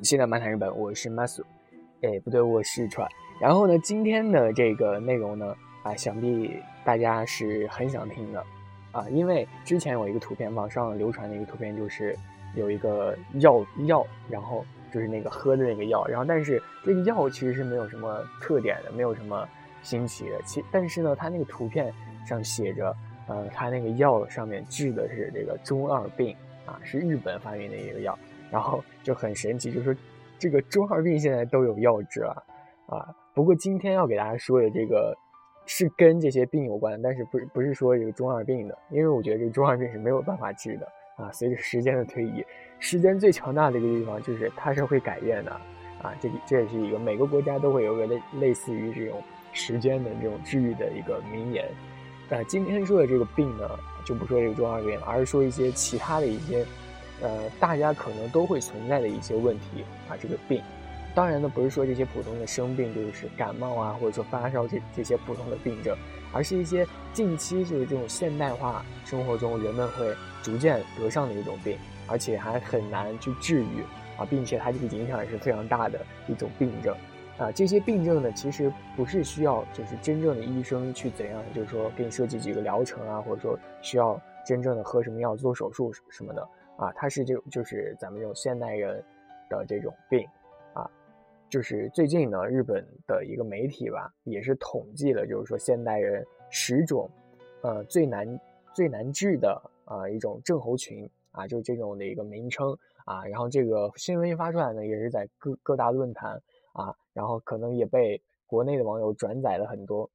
好，欢迎收听本期的漫谈日本，我是 Masu，哎，不对，我是川。然后呢，今天的这个内容呢，啊，想必大家是很想听的，啊，因为之前有一个图片，网上流传的一个图片，就是有一个药药，然后就是那个喝的那个药，然后但是这个药其实是没有什么特点的，没有什么新奇的，其但是呢，它那个图片上写着，呃，它那个药上面治的是这个中二病，啊，是日本发明的一个药。然后就很神奇，就是说这个中二病现在都有药治了啊。不过今天要给大家说的这个是跟这些病有关，但是不是不是说这个中二病的，因为我觉得这个中二病是没有办法治的啊。随着时间的推移，时间最强大的一个地方就是它是会改变的啊。这这也是一个每个国家都会有个类类似于这种时间的这种治愈的一个名言。那今天说的这个病呢，就不说这个中二病了，而是说一些其他的一些。呃，大家可能都会存在的一些问题啊，这个病，当然呢，不是说这些普通的生病就是感冒啊，或者说发烧这这些普通的病症，而是一些近期就是这种现代化生活中人们会逐渐得上的一种病，而且还很难去治愈啊，并且它这个影响也是非常大的一种病症啊。这些病症呢，其实不是需要就是真正的医生去怎样，就是说给你设计几个疗程啊，或者说需要真正的喝什么药、做手术什么的。啊，它是这种，就是咱们这种现代人的这种病，啊，就是最近呢，日本的一个媒体吧，也是统计了，就是说现代人十种，呃，最难最难治的啊一种症候群啊，就是这种的一个名称啊，然后这个新闻一发出来呢，也是在各各大论坛啊，然后可能也被国内的网友转载了很多，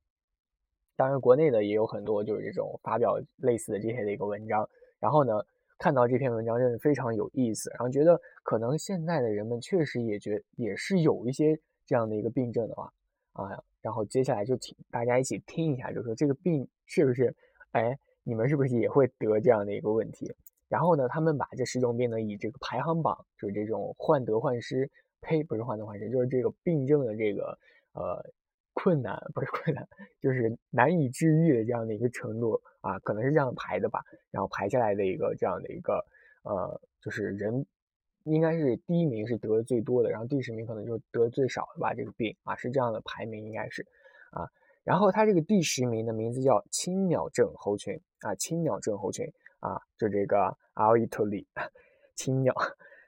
当然国内的也有很多就是这种发表类似的这些的一个文章，然后呢。看到这篇文章真的非常有意思，然后觉得可能现在的人们确实也觉也是有一些这样的一个病症的话，啊，然后接下来就请大家一起听一下，就说这个病是不是，哎，你们是不是也会得这样的一个问题？然后呢，他们把这十种病呢以这个排行榜，就是这种患得患失，呸，不是患得患失，就是这个病症的这个呃。困难 不是困难，就是难以治愈的这样的一个程度啊，可能是这样排的吧。然后排下来的一个这样的一个呃，就是人应该是第一名是得的最多的，然后第十名可能就得最少的吧。这个病啊是这样的排名应该是啊。然后它这个第十名的名字叫青鸟症候群啊，青鸟症候群啊，就这个 Al i t o l i 青鸟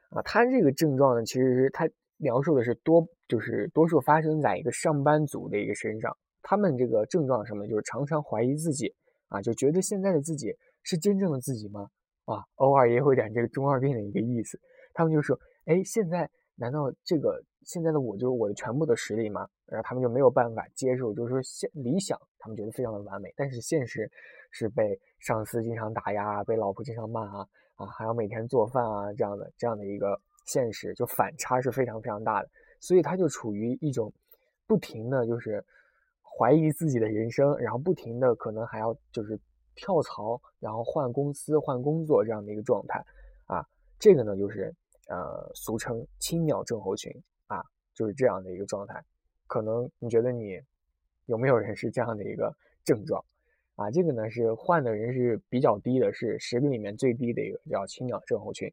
啊，它这个症状呢，其实是它。描述的是多，就是多数发生在一个上班族的一个身上。他们这个症状什么，就是常常怀疑自己啊，就觉得现在的自己是真正的自己吗？啊，偶尔也有点这个中二病的一个意思。他们就说，哎，现在难道这个现在的我就是我的全部的实力吗？然后他们就没有办法接受，就是说现理想，他们觉得非常的完美，但是现实是被上司经常打压，被老婆经常骂啊，啊，还要每天做饭啊，这样的这样的一个。现实就反差是非常非常大的，所以他就处于一种不停的就是怀疑自己的人生，然后不停的可能还要就是跳槽，然后换公司换工作这样的一个状态啊，这个呢就是呃俗称青鸟症候群啊，就是这样的一个状态。可能你觉得你有没有人是这样的一个症状啊？这个呢是患的人是比较低的，是十个里面最低的一个叫青鸟症候群。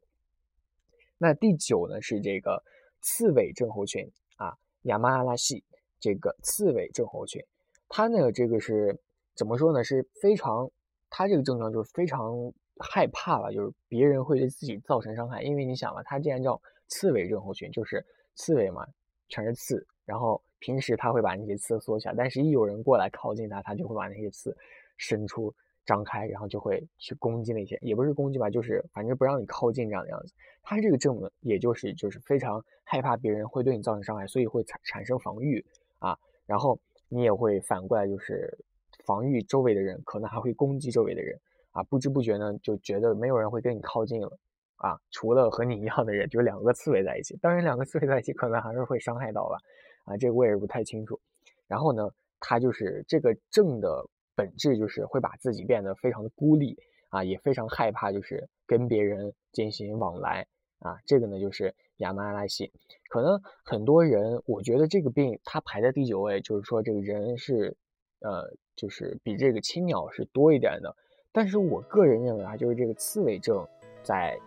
那第九呢是这个刺猬症候群啊，亚麻拉系这个刺猬症候群，它呢这个是怎么说呢？是非常，它这个症状就是非常害怕了，就是别人会对自己造成伤害。因为你想嘛，它既然叫刺猬症候群，就是刺猬嘛，全是刺，然后平时它会把那些刺缩起来，但是一有人过来靠近它，它就会把那些刺伸出。张开，然后就会去攻击那些，也不是攻击吧，就是反正不让你靠近这样的样子。他这个正呢，也就是就是非常害怕别人会对你造成伤害，所以会产产生防御啊。然后你也会反过来就是防御周围的人，可能还会攻击周围的人啊。不知不觉呢，就觉得没有人会跟你靠近了啊，除了和你一样的人，就两个刺猬在一起。当然，两个刺猬在一起可能还是会伤害到吧啊，这个我也不太清楚。然后呢，他就是这个正的。本质就是会把自己变得非常的孤立啊，也非常害怕，就是跟别人进行往来啊。这个呢就是亚麻拉西，可能很多人我觉得这个病它排在第九位，就是说这个人是呃就是比这个青鸟是多一点的。但是我个人认为啊，就是这个刺猬症在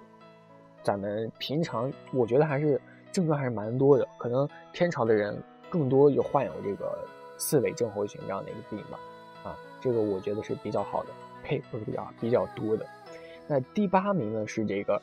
咱们平常我觉得还是症状还是蛮多的，可能天朝的人更多有患有这个刺猬症候群这样的一个病吧。这个我觉得是比较好的，呸，不是比较比较多的。那第八名呢是这个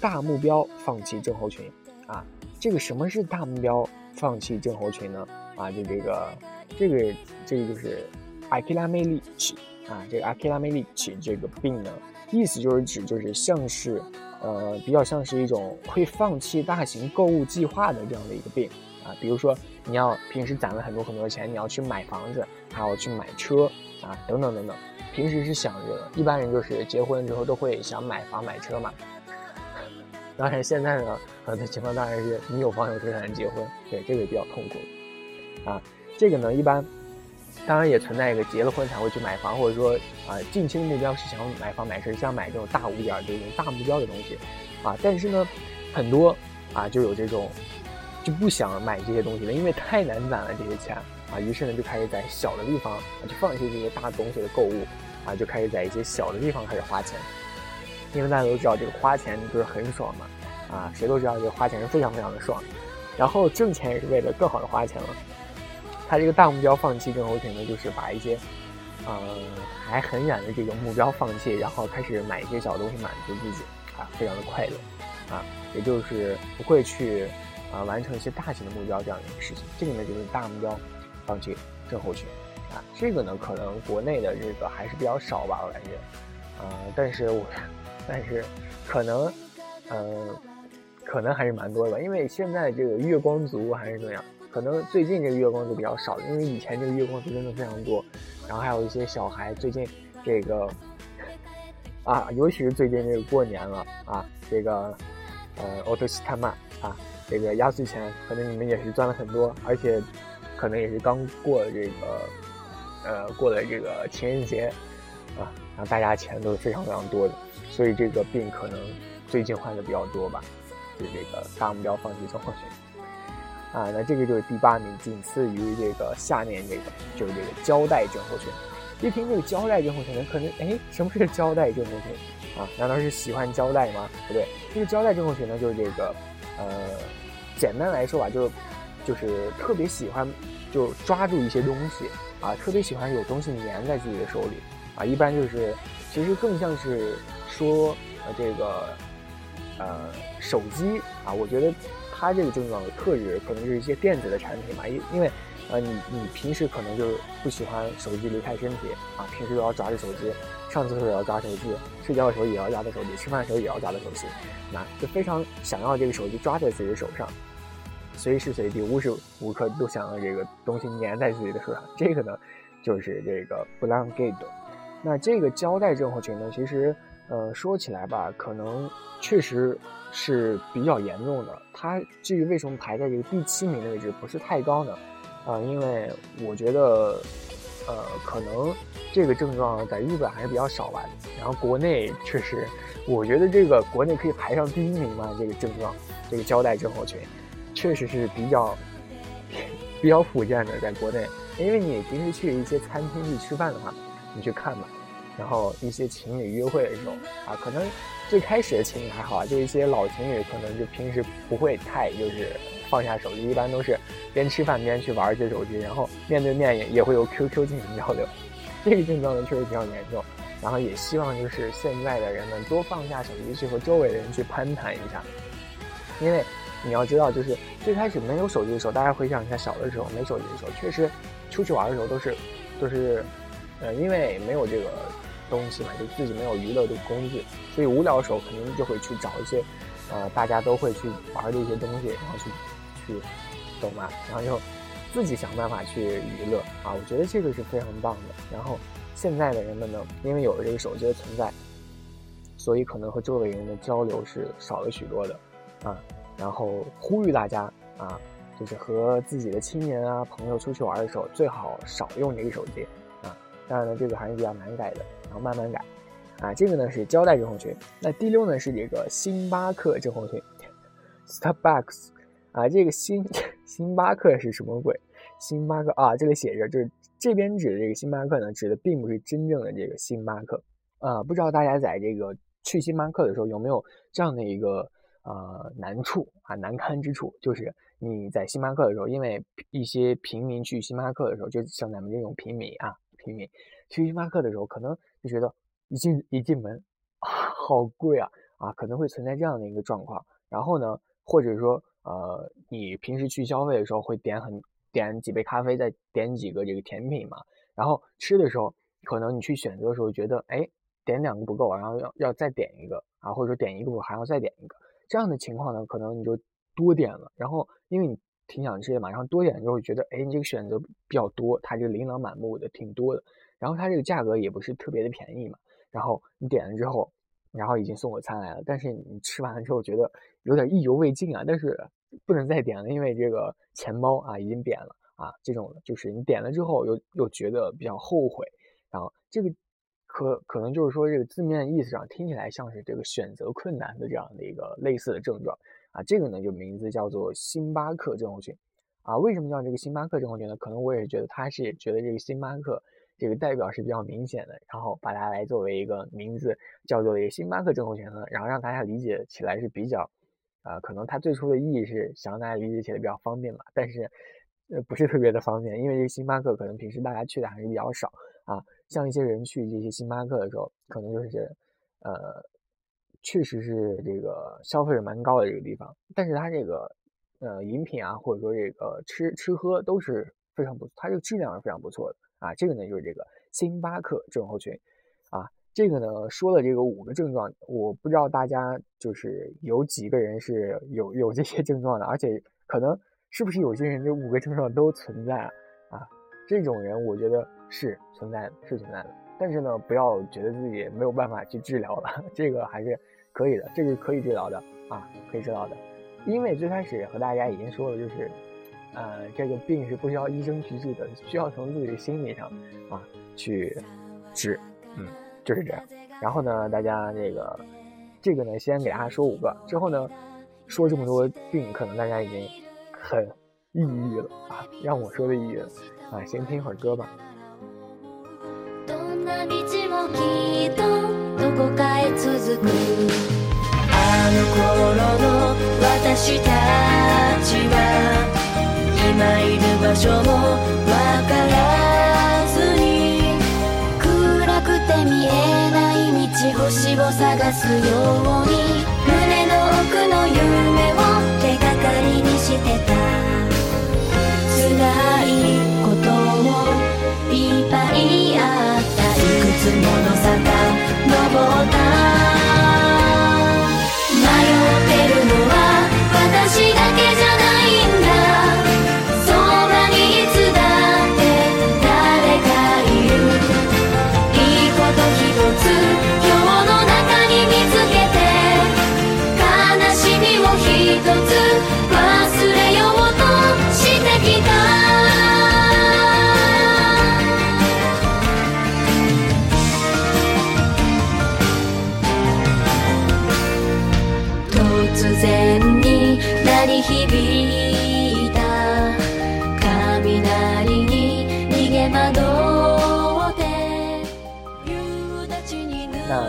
大目标放弃症候群啊。这个什么是大目标放弃症候群呢？啊，就这个这个这个就是阿基拉梅利奇啊，这个阿基拉梅利奇这个病呢，意思就是指就是像是呃比较像是一种会放弃大型购物计划的这样的一个病啊。比如说你要平时攒了很多很多钱，你要去买房子，还要去买车啊，等等等等。平时是想着，一般人就是结婚之后都会想买房买车嘛。当然现在呢，很多情况当然是你有房有车才能结婚，对这个也比较痛苦。啊，这个呢一般，当然也存在一个结了婚才会去买房，或者说啊近期的目标是想买房买车，想买这种大物件这种大目标的东西。啊，但是呢，很多啊就有这种就不想买这些东西了，因为太难攒了这些钱啊，于是呢就开始在小的地方啊就放弃这些大东西的购物。啊，就开始在一些小的地方开始花钱，因为大家都知道这个花钱不是很爽嘛，啊，谁都知道这个花钱是非常非常的爽，然后挣钱也是为了更好的花钱了。他这个大目标放弃之后，可能，就是把一些，呃，还很远的这个目标放弃，然后开始买一些小东西满足自己，啊，非常的快乐，啊，也就是不会去啊完成一些大型的目标这样的一个事情。这个呢就是大目标放弃症候群。啊，这个呢，可能国内的这个还是比较少吧，我感觉，呃，但是我，但是可能，呃，可能还是蛮多的吧，因为现在这个月光族还是怎么样，可能最近这个月光族比较少，因为以前这个月光族真的非常多，然后还有一些小孩最近这个，啊，尤其是最近这个过年了啊，这个，呃，奥特西他妈啊，这个压岁钱可能你们也是赚了很多，而且可能也是刚过了这个。呃，过了这个情人节，啊，然后大家钱都是非常非常多的，所以这个病可能最近患的比较多吧，就这个大目标放弃症候群，啊，那这个就是第八名，仅次于这个下面这个就是这个胶带症候群。一听这个胶带症候群，可能哎，什么是胶带症候群啊？难道是喜欢胶带吗？不对，这个胶带症候群呢，就是这个，呃，简单来说吧，就是就是特别喜欢就抓住一些东西。啊，特别喜欢有东西粘在自己的手里，啊，一般就是，其实更像是说，呃，这个，呃，手机啊，我觉得它这个症状的特质可能是一些电子的产品嘛，因因为，呃，你你平时可能就是不喜欢手机离开身体，啊，平时都要抓着手机，上厕所也要抓手机，睡觉的时候也要抓着手机，吃饭的时候也要抓着手机，那就非常想要这个手机抓在自己的手上。随时随地、无时无刻都想让这个东西粘在自己的手上，这个呢，就是这个 blanket。那这个胶带症候群呢，其实，呃，说起来吧，可能确实是比较严重的。它至于为什么排在这个第七名的位置不是太高呢？啊，因为我觉得，呃，可能这个症状在日本还是比较少吧。然后国内确实，我觉得这个国内可以排上第一名嘛，这个症状，这个胶带症候群。确实是比较比较普遍的，在国内，因为你平时去一些餐厅去吃饭的话，你去看吧，然后一些情侣约会的时候啊，可能最开始的情侣还好啊，就一些老情侣可能就平时不会太就是放下手机，一般都是边吃饭边去玩一些手机，然后面对面也也会有 QQ 进行交流，这个症状呢确实比较严重，然后也希望就是现在的人们多放下手机，去和周围的人去攀谈一下，因为。你要知道，就是最开始没有手机的时候，大家回想一下小的时候没手机的时候，确实出去玩的时候都是都是，呃，因为没有这个东西嘛，就自己没有娱乐的工具，所以无聊的时候肯定就会去找一些，呃，大家都会去玩的一些东西，然后去去，懂吗？然后就自己想办法去娱乐啊，我觉得这个是非常棒的。然后现在的人们呢，因为有了这个手机的存在，所以可能和周围人的交流是少了许多的，啊。然后呼吁大家啊，就是和自己的亲人啊、朋友出去玩的时候，最好少用这个手机啊。当然呢，这个还是比较难改的，然后慢慢改啊。这个呢是胶带症候群。那第六呢是这个星巴克症候群，Starbucks 啊，这个星 星巴克是什么鬼？星巴克啊，这里写着就是这边指的这个星巴克呢，指的并不是真正的这个星巴克啊。不知道大家在这个去星巴克的时候有没有这样的一个。呃难处啊难堪之处，就是你在星巴克的时候，因为一些平民去星巴克的时候，就像咱们这种平民啊平民去星巴克的时候，可能就觉得一进一进门啊 好贵啊啊可能会存在这样的一个状况。然后呢，或者说呃你平时去消费的时候会点很点几杯咖啡，再点几个这个甜品嘛，然后吃的时候可能你去选择的时候觉得哎。点两个不够，然后要要再点一个啊，或者说点一个我还要再点一个，这样的情况呢，可能你就多点了。然后因为你挺想吃的嘛，然后多点就会觉得，哎，你这个选择比较多，它这个琳琅满目的挺多的。然后它这个价格也不是特别的便宜嘛。然后你点了之后，然后已经送过餐来了，但是你吃完了之后觉得有点意犹未尽啊，但是不能再点了，因为这个钱包啊已经扁了啊。这种就是你点了之后又又觉得比较后悔，然后这个。可可能就是说，这个字面意思上听起来像是这个选择困难的这样的一个类似的症状啊。这个呢，就名字叫做星巴克症候群啊。为什么叫这个星巴克症候群呢？可能我也觉得他是觉得这个星巴克这个代表是比较明显的，然后把它来作为一个名字叫做一个星巴克症候群呢，然后让大家理解起来是比较啊，可能它最初的意义是想让大家理解起来比较方便嘛，但是呃不是特别的方便，因为这个星巴克可能平时大家去的还是比较少啊。像一些人去这些星巴克的时候，可能就是，呃，确实是这个消费是蛮高的这个地方，但是它这个，呃，饮品啊，或者说这个吃吃喝都是非常不，它这个质量是非常不错的啊。这个呢就是这个星巴克症候群，啊，这个呢说了这个五个症状，我不知道大家就是有几个人是有有这些症状的，而且可能是不是有些人这五个症状都存在啊？这种人我觉得。是存在的，是存在的，但是呢，不要觉得自己没有办法去治疗了，这个还是可以的，这个可以治疗的啊，可以治疗的。因为最开始和大家已经说了，就是，呃，这个病是不需要医生去治的，需要从自己的心理上啊去治，嗯，就是这样。然后呢，大家这个这个呢，先给大家说五个，之后呢，说这么多病，可能大家已经很抑郁了啊，让我说的抑郁了啊，先听会儿歌吧。道もきっとどこかへ続く。あの頃の私たちは今いる場所もわからずに暗くて見えない道星を探すように胸の奥の夢を手がかりにしてた。辛い。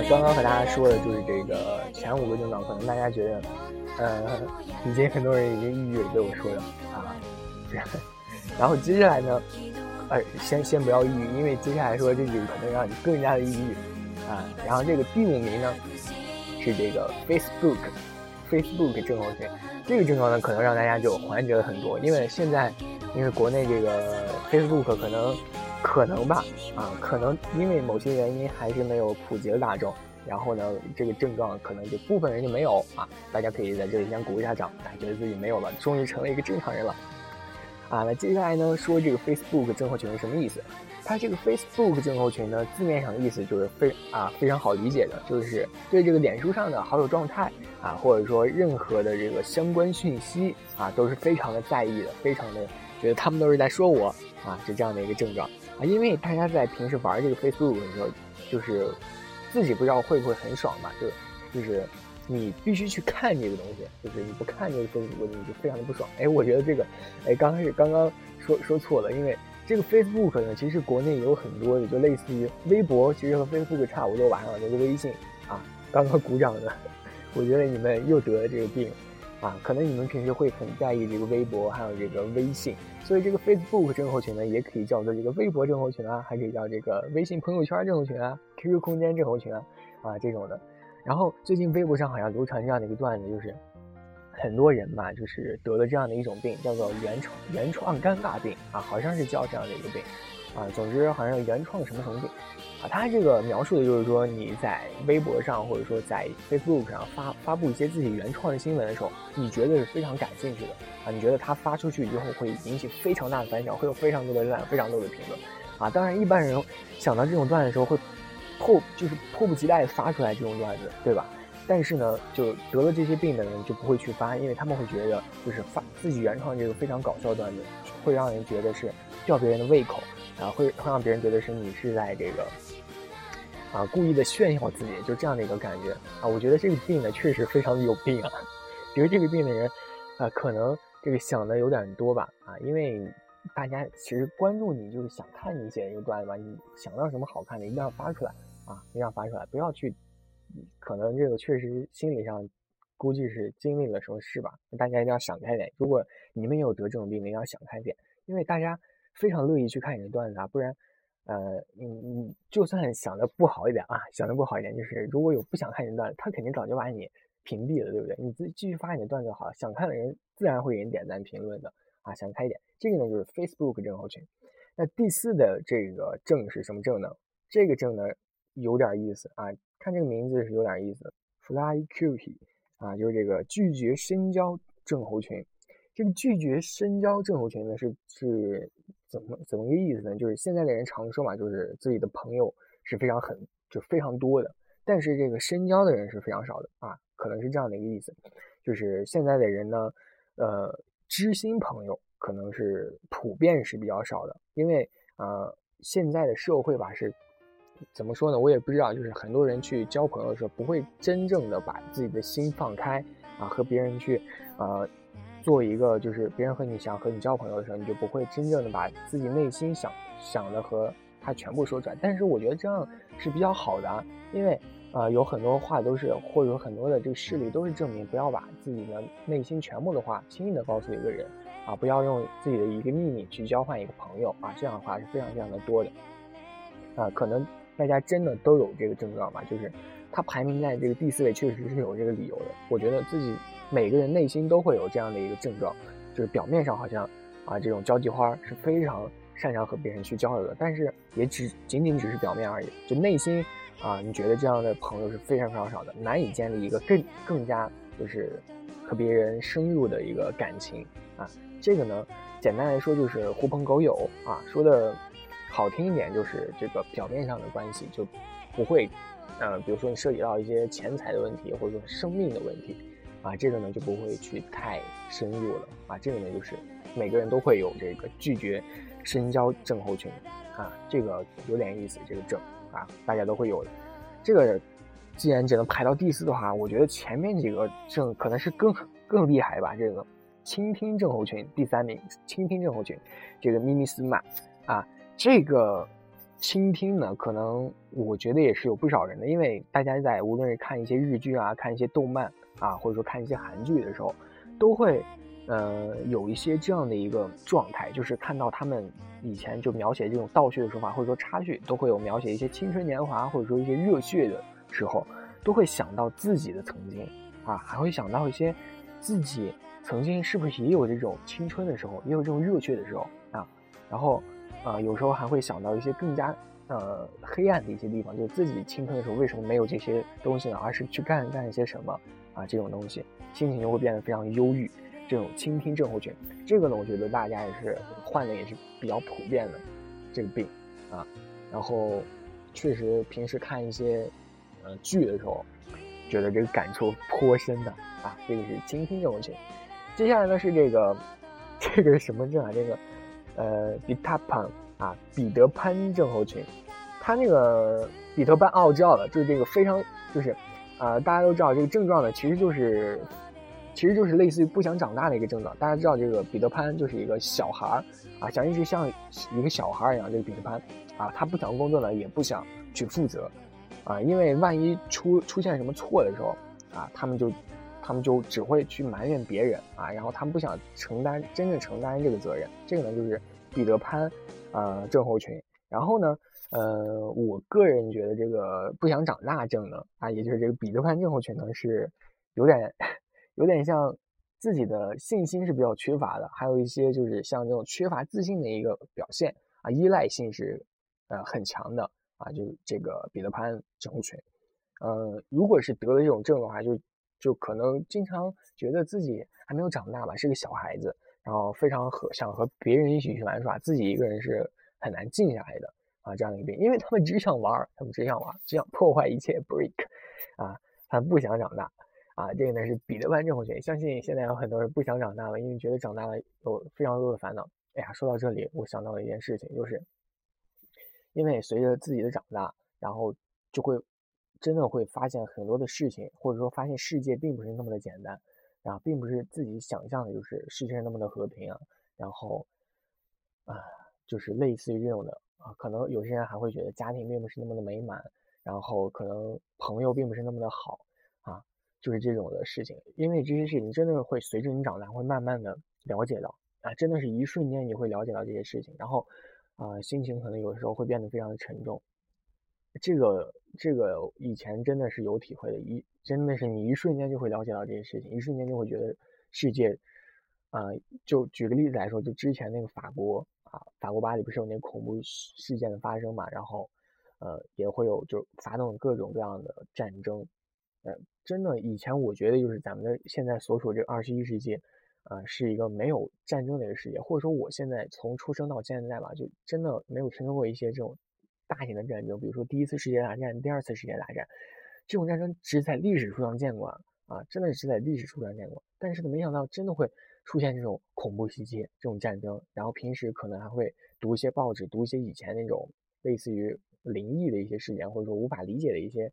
刚刚和大家说的就是这个前五个症状，可能大家觉得，呃，已经很多人已经抑郁了，被我说的啊。然后接下来呢，呃，先先不要抑郁，因为接下来说这几个可能让你更加的抑郁啊。然后这个第五名呢，是这个 Facebook。Facebook 症候群，这个症状呢，可能让大家就缓解了很多，因为现在，因为国内这个 Facebook 可能，可能吧，啊，可能因为某些原因还是没有普及了大众，然后呢，这个症状可能就部分人就没有啊，大家可以在这里先鼓一下掌，觉得自己没有了，终于成了一个正常人了，啊，那接下来呢，说这个 Facebook 症候群是什么意思？它这个 Facebook 症候群呢，字面上的意思就是非啊非常好理解的，就是对这个脸书上的好友状态啊，或者说任何的这个相关讯息啊，都是非常的在意的，非常的觉得他们都是在说我啊，是这样的一个症状啊。因为大家在平时玩这个 Facebook 的时候，就是自己不知道会不会很爽吧，就就是你必须去看这个东西，就是你不看这个 Facebook 你就非常的不爽。哎，我觉得这个哎刚开始刚刚说说错了，因为。这个 Facebook 呢，其实国内有很多的，就类似于微博，其实和 Facebook 差不多。晚上这个微信啊，刚刚鼓掌的我觉得你们又得了这个病，啊，可能你们平时会很在意这个微博，还有这个微信，所以这个 Facebook 症候群呢，也可以叫做这个微博症候群啊，还可以叫这个微信朋友圈症候群啊，QQ 空间症候群啊，啊这种的。然后最近微博上好像流传这样的一个段子，就是很多人嘛，就是得了这样的一种病，叫做原创原创尴尬病啊，好像是叫这样的一个病。啊，总之好像原创什么什么病，啊，他这个描述的就是说你在微博上或者说在 Facebook 上发发布一些自己原创的新闻的时候，你觉得是非常感兴趣的啊，你觉得他发出去之后会引起非常大的反响，会有非常多的赞，非常多的评论，啊，当然一般人想到这种段子的时候会迫就是迫不及待发出来这种段子，对吧？但是呢，就得了这些病的人就不会去发，因为他们会觉得就是发自己原创这个非常搞笑段子，会让人觉得是吊别人的胃口。啊，会会让别人觉得是你是在这个啊故意的炫耀自己，就这样的一个感觉啊。我觉得这个病呢确实非常的有病啊。得这个病的人啊，可能这个想的有点多吧啊，因为大家其实关注你就是想看你写的一个段子嘛，你想到什么好看的一定要发出来啊，一定要发出来，不要去可能这个确实心理上估计是经历了什么事吧。大家一定要想开点，如果你们有得这种病的，一定要想开点，因为大家。非常乐意去看你的段子啊，不然，呃，你你就算想的不好一点啊，想的不好一点，就是如果有不想看你的段子，他肯定早就把你屏蔽了，对不对？你自继续发你的段子就好，想看的人自然会给你点赞评论的啊。想开一点，这个呢就是 Facebook 症候群。那第四的这个症是什么症呢？这个症呢有点意思啊，看这个名字是有点意思，Fly Cupid 啊，就是这个拒绝深交症候群。这个拒绝深交症候群呢是是。怎么怎么个意思呢？就是现在的人常说嘛，就是自己的朋友是非常很就非常多的，但是这个深交的人是非常少的啊，可能是这样的一个意思。就是现在的人呢，呃，知心朋友可能是普遍是比较少的，因为呃，现在的社会吧是怎么说呢？我也不知道，就是很多人去交朋友的时候，不会真正的把自己的心放开啊，和别人去呃。做一个就是别人和你想和你交朋友的时候，你就不会真正的把自己内心想想的和他全部说出来。但是我觉得这样是比较好的，因为呃有很多话都是或者很多的这个事例都是证明不要把自己的内心全部的话轻易的告诉一个人啊，不要用自己的一个秘密去交换一个朋友啊，这样的话是非常非常的多的啊。可能大家真的都有这个症状吧，就是他排名在这个第四位，确实是有这个理由的。我觉得自己。每个人内心都会有这样的一个症状，就是表面上好像啊这种交际花是非常擅长和别人去交流的，但是也只仅仅只是表面而已。就内心啊，你觉得这样的朋友是非常非常少的，难以建立一个更更加就是和别人深入的一个感情啊。这个呢，简单来说就是狐朋狗友啊，说的好听一点就是这个表面上的关系就不会，呃，比如说你涉及到一些钱财的问题，或者说生命的问题。啊，这个呢就不会去太深入了啊，这个呢就是每个人都会有这个拒绝深交症候群啊，这个有点意思，这个症啊，大家都会有的。这个既然只能排到第四的话，我觉得前面几个症可能是更更厉害吧。这个倾听症候群第三名，倾听症候群，这个咪咪斯曼啊，这个倾听呢，可能我觉得也是有不少人的，因为大家在无论是看一些日剧啊，看一些动漫。啊，或者说看一些韩剧的时候，都会，呃，有一些这样的一个状态，就是看到他们以前就描写这种倒叙的手法，或者说插叙，都会有描写一些青春年华，或者说一些热血的时候，都会想到自己的曾经，啊，还会想到一些自己曾经是不是也有这种青春的时候，也有这种热血的时候啊，然后，呃，有时候还会想到一些更加呃黑暗的一些地方，就自己青春的时候为什么没有这些东西呢？而是去干干一些什么？啊，这种东西心情就会变得非常忧郁，这种倾听症候群，这个呢，我觉得大家也是患的也是比较普遍的这个病啊。然后确实平时看一些呃剧的时候，觉得这个感触颇深的啊。这个是倾听症候群。接下来呢是这个 这个是什么症啊？这个呃彼得潘啊彼得潘症候群。他那个彼得潘哦，我知道了，就是这个非常就是。呃，大家都知道这个症状呢，其实就是，其实就是类似于不想长大的一个症状。大家知道这个彼得潘就是一个小孩儿啊，想一直像一个小孩儿一样。这个彼得潘啊，他不想工作呢，也不想去负责啊，因为万一出出现什么错的时候啊，他们就他们就只会去埋怨别人啊，然后他们不想承担真正承担这个责任。这个呢就是彼得潘呃症候群。然后呢，呃，我个人觉得这个不想长大症呢啊，也就是这个彼得潘症候群呢是有点有点像。自己的信心是比较缺乏的，还有一些就是像这种缺乏自信的一个表现啊，依赖性是呃很强的啊，就是这个彼得潘症候群。呃，如果是得了这种症的话，就就可能经常觉得自己还没有长大吧，是个小孩子，然后非常和想和别人一起去玩耍，自己一个人是很难静下来的啊，这样的一个病，因为他们只想玩，他们只想玩，只想破坏一切，break 啊，他不想长大。啊，这个呢是彼得潘症候群。相信现在有很多人不想长大了，因为觉得长大了有非常多的烦恼。哎呀，说到这里，我想到了一件事情，就是因为随着自己的长大，然后就会真的会发现很多的事情，或者说发现世界并不是那么的简单，然后并不是自己想象的，就是世界上那么的和平啊。然后啊，就是类似于这种的啊，可能有些人还会觉得家庭并不是那么的美满，然后可能朋友并不是那么的好啊。就是这种的事情，因为这些事情真的会随着你长大，会慢慢的了解到啊，真的是一瞬间你会了解到这些事情，然后啊，心情可能有的时候会变得非常的沉重。这个这个以前真的是有体会的，一真的是你一瞬间就会了解到这些事情，一瞬间就会觉得世界啊，就举个例子来说，就之前那个法国啊，法国巴黎不是有那恐怖事件的发生嘛，然后呃也会有就发动各种各样的战争。呃，真的，以前我觉得就是咱们的现在所处这个二十一世纪，啊，是一个没有战争的一个世界，或者说我现在从出生到现在吧，就真的没有听说过一些这种大型的战争，比如说第一次世界大战、第二次世界大战，这种战争只在历史书上见过啊，真的是只在历史书上见过。但是呢，没想到真的会出现这种恐怖袭击、这种战争，然后平时可能还会读一些报纸，读一些以前那种类似于灵异的一些事件，或者说无法理解的一些。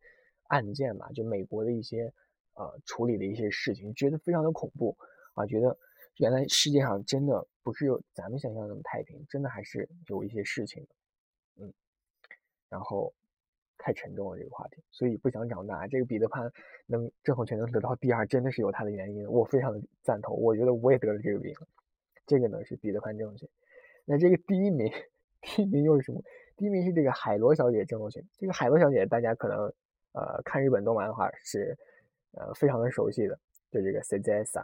案件吧，就美国的一些呃处理的一些事情，觉得非常的恐怖啊，觉得原来世界上真的不是有咱们想象那么太平，真的还是有一些事情的，然后太沉重了这个话题，所以不想长大。这个彼得潘能症候群能得到第二，真的是有他的原因，我非常的赞同。我觉得我也得了这个病，这个呢是彼得潘症候群。那这个第一名，第一名又是什么？第一名是这个海螺小姐症候群。这个海螺小姐大家可能。呃，看日本动漫的话是，呃，非常的熟悉的，就这个 C J S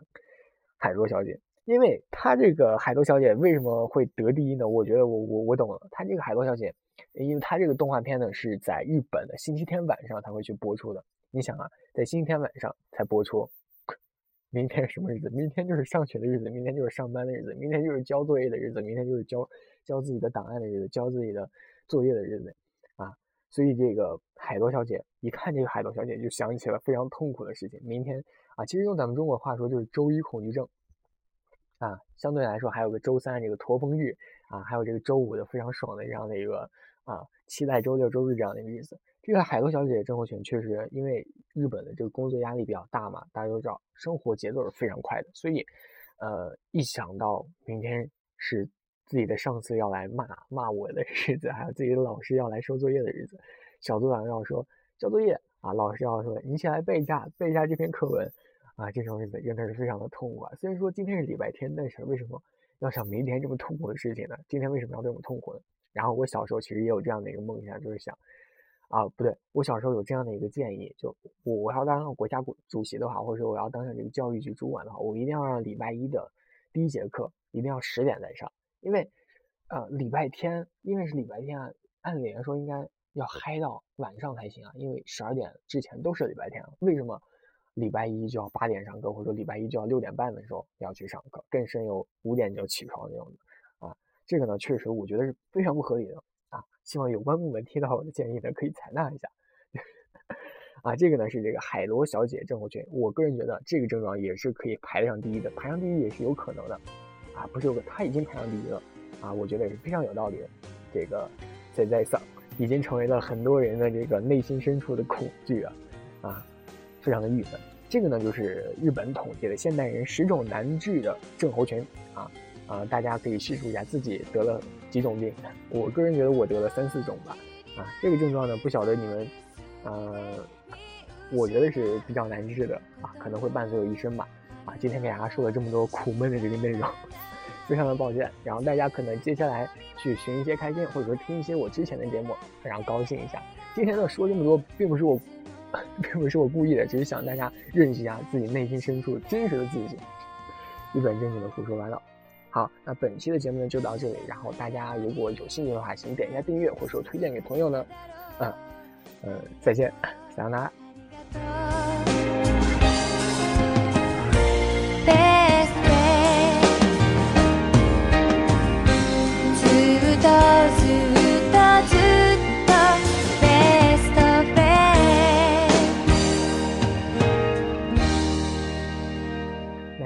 海螺小姐，因为她这个海螺小姐为什么会得第一呢？我觉得我我我懂了，她这个海螺小姐，因为它这个动画片呢是在日本的星期天晚上才会去播出的。你想啊，在星期天晚上才播出，明天什么日子？明天就是上学的日子，明天就是上班的日子，明天就是交作业的日子，明天就是交交自己的档案的日子，交自己的作业的日子啊。所以这个海螺小姐一看这个海螺小姐，就想起了非常痛苦的事情。明天啊，其实用咱们中国话说就是周一恐惧症啊。相对来说还有个周三这个驼峰日啊，还有这个周五的非常爽的这样的一个啊，期待周六周日这样的一个日子。这个海鸥小姐症候群确实因为日本的这个工作压力比较大嘛，大家都知道生活节奏是非常快的，所以呃，一想到明天是。自己的上司要来骂骂我的日子，还有自己的老师要来收作业的日子，小组长要说交作业啊，老师要说你起来背一下背一下这篇课文啊，这种日子真的是非常的痛苦啊。虽然说今天是礼拜天，但是为什么要想明天这么痛苦的事情呢？今天为什么要这么痛苦呢？然后我小时候其实也有这样的一个梦想，就是想啊，不对，我小时候有这样的一个建议，就我我要当上国家主席的话，或者说我要当上这个教育局主管的话，我一定要让礼拜一的第一节课一定要十点再上。因为，呃，礼拜天，因为是礼拜天啊，按理来说应该要嗨到晚上才行啊。因为十二点之前都是礼拜天啊，为什么礼拜一就要八点上课，或者说礼拜一就要六点半的时候要去上课？更深有五点就起床那种的。这个呢，确实我觉得是非常不合理的啊。希望有关部门听到我的建议呢，可以采纳一下。啊，这个呢是这个海螺小姐症候群，我个人觉得这个症状也是可以排得上第一的，排上第一也是有可能的。啊，不是有个他已经排上第一了啊，我觉得也是非常有道理的。这个在在上已经成为了很多人的这个内心深处的恐惧啊，啊，非常的郁闷。这个呢就是日本统计的现代人十种难治的症候群啊啊，大家可以叙述一下自己得了几种病。我个人觉得我得了三四种吧啊，这个症状呢不晓得你们呃我觉得是比较难治的啊，可能会伴随我一生吧。啊，今天给大家说了这么多苦闷的这个内容，非常的抱歉。然后大家可能接下来去寻一些开心，或者说听一些我之前的节目，非常高兴一下。今天呢说这么多，并不是我，并不是我故意的，只是想大家认识一下自己内心深处真实的自己，一本正经的胡说八道。好，那本期的节目呢就到这里。然后大家如果有兴趣的话，请点一下订阅，或者说推荐给朋友呢。嗯，呃，再见，撒由那拉。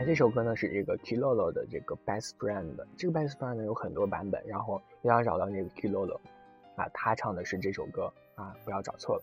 这首歌呢是这个 Kilolo 的这个 Best Friend，这个 Best Friend 呢有很多版本，然后你要找到那个 Kilolo，啊，他唱的是这首歌啊，不要找错了。